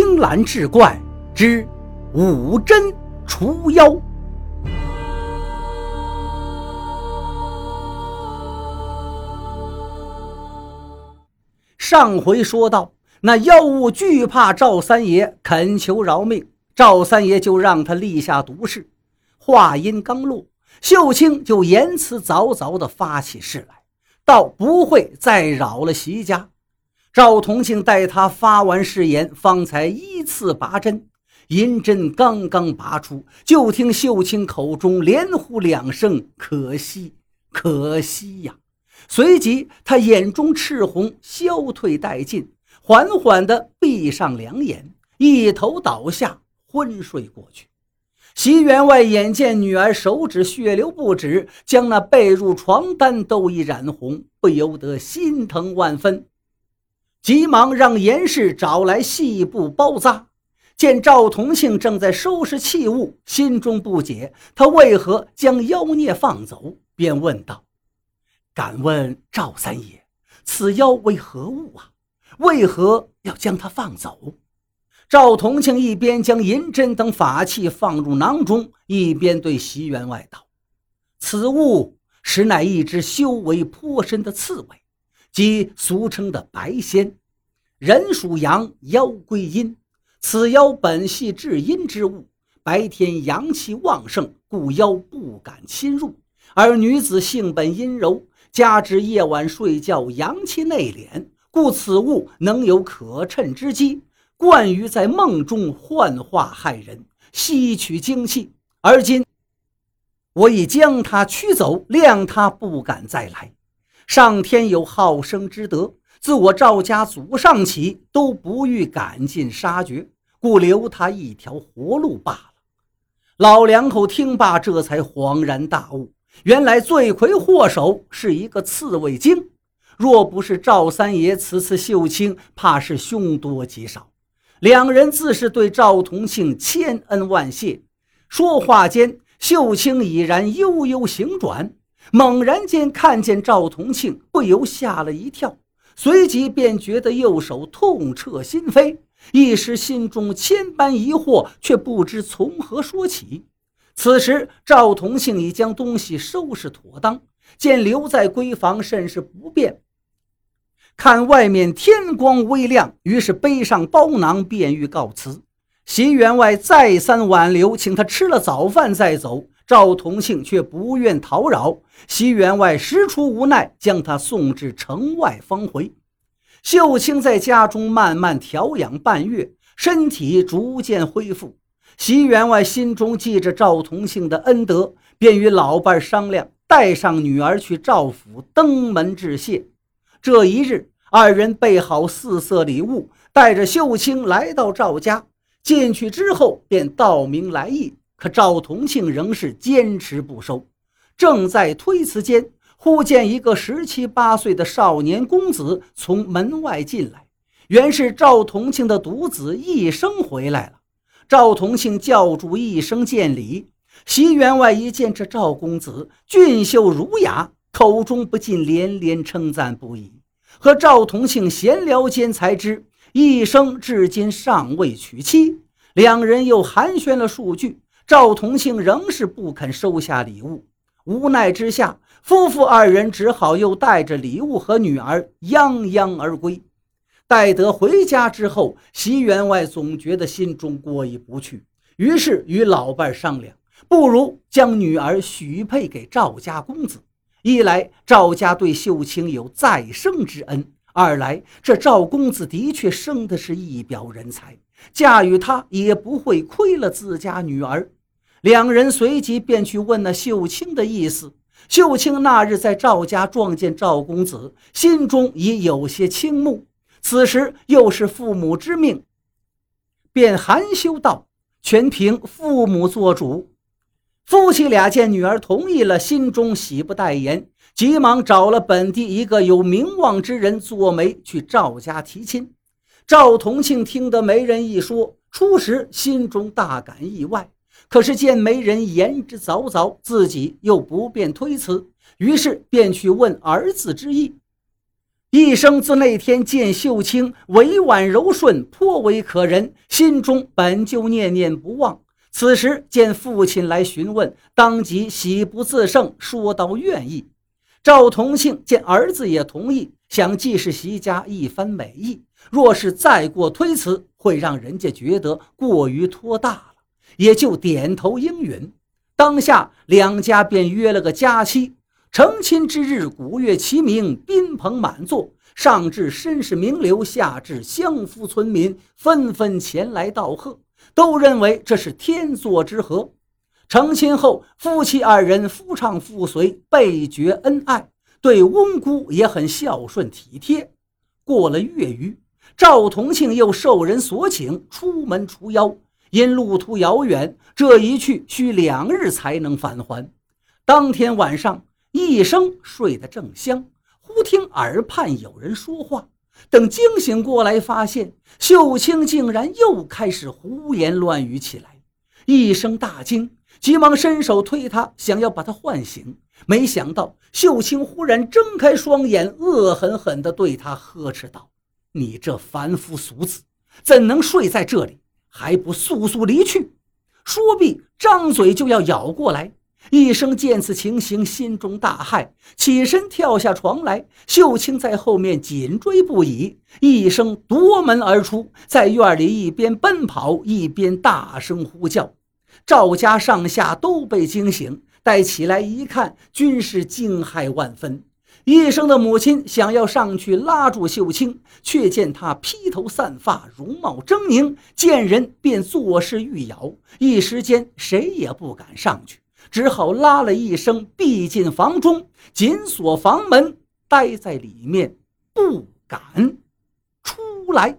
青蓝志怪之五针除妖。上回说到，那妖物惧怕赵三爷，恳求饶命，赵三爷就让他立下毒誓。话音刚落，秀清就言辞凿凿地发起誓来，道不会再扰了席家。赵同庆待他发完誓言，方才依次拔针。银针刚刚拔出，就听秀清口中连呼两声：“可惜，可惜呀！”随即，他眼中赤红消退殆尽，缓缓地闭上两眼，一头倒下，昏睡过去。席员外眼见女儿手指血流不止，将那被褥床单都已染红，不由得心疼万分。急忙让严氏找来细布包扎，见赵同庆正在收拾器物，心中不解，他为何将妖孽放走，便问道：“敢问赵三爷，此妖为何物啊？为何要将他放走？”赵同庆一边将银针等法器放入囊中，一边对席员外道：“此物实乃一只修为颇深的刺猬。”即俗称的白仙，人属阳，妖归阴。此妖本系至阴之物，白天阳气旺盛，故妖不敢侵入；而女子性本阴柔，加之夜晚睡觉阳气内敛，故此物能有可趁之机，惯于在梦中幻化害人，吸取精气。而今我已将他驱走，谅他不敢再来。上天有好生之德，自我赵家祖上起都不欲赶尽杀绝，故留他一条活路罢了。老两口听罢，这才恍然大悟，原来罪魁祸首是一个刺猬精。若不是赵三爷此次秀清，怕是凶多吉少。两人自是对赵同庆千恩万谢。说话间，秀清已然悠悠行转。猛然间看见赵同庆，不由吓了一跳，随即便觉得右手痛彻心扉，一时心中千般疑惑，却不知从何说起。此时赵同庆已将东西收拾妥当，见留在闺房甚是不便，看外面天光微亮，于是背上包囊便欲告辞。席员外再三挽留，请他吃了早饭再走。赵同庆却不愿讨扰，席员外实出无奈，将他送至城外方回。秀清在家中慢慢调养半月，身体逐渐恢复。席员外心中记着赵同庆的恩德，便与老伴商量，带上女儿去赵府登门致谢。这一日，二人备好四色礼物，带着秀清来到赵家。进去之后，便道明来意。可赵同庆仍是坚持不收，正在推辞间，忽见一个十七八岁的少年公子从门外进来，原是赵同庆的独子一生回来了。赵同庆叫住一声见礼，席员外一见这赵公子俊秀儒雅，口中不禁连连称赞不已。和赵同庆闲聊间才知，一生至今尚未娶妻，两人又寒暄了数句。赵同庆仍是不肯收下礼物，无奈之下，夫妇二人只好又带着礼物和女儿泱泱而归。待得回家之后，席员外总觉得心中过意不去，于是与老伴商量，不如将女儿许配给赵家公子。一来赵家对秀清有再生之恩，二来这赵公子的确生的是一表人才，嫁与他也不会亏了自家女儿。两人随即便去问那秀清的意思。秀清那日在赵家撞见赵公子，心中已有些倾慕。此时又是父母之命，便含羞道：“全凭父母做主。”夫妻俩见女儿同意了，心中喜不待言，急忙找了本地一个有名望之人做媒去赵家提亲。赵同庆听得媒人一说，初时心中大感意外。可是见媒人言之凿凿，自己又不便推辞，于是便去问儿子之意。一生自那天见秀清委婉柔顺，颇为可人，心中本就念念不忘。此时见父亲来询问，当即喜不自胜，说道：“愿意。”赵同庆见儿子也同意，想既是习家一番美意，若是再过推辞，会让人家觉得过于托大了，也就点头应允。当下两家便约了个佳期。成亲之日，鼓乐齐鸣，宾朋满座。上至绅士名流，下至乡夫村民，纷纷前来道贺，都认为这是天作之合。成亲后，夫妻二人夫唱妇随，倍觉恩爱，对翁姑也很孝顺体贴。过了月余，赵同庆又受人所请出门除妖，因路途遥远，这一去需两日才能返还。当天晚上。一生睡得正香，忽听耳畔有人说话。等惊醒过来，发现秀清竟然又开始胡言乱语起来。一声大惊，急忙伸手推他，想要把他唤醒。没想到秀清忽然睁开双眼，恶狠狠地对他呵斥道：“你这凡夫俗子，怎能睡在这里？还不速速离去！”说毕，张嘴就要咬过来。一生见此情形，心中大骇，起身跳下床来。秀清在后面紧追不已，一生夺门而出，在院里一边奔跑一边大声呼叫。赵家上下都被惊醒，待起来一看，均是惊骇万分。一生的母亲想要上去拉住秀清，却见她披头散发，容貌狰狞，见人便作势欲咬，一时间谁也不敢上去。只好拉了一声，闭进房中，紧锁房门，待在里面，不敢出来。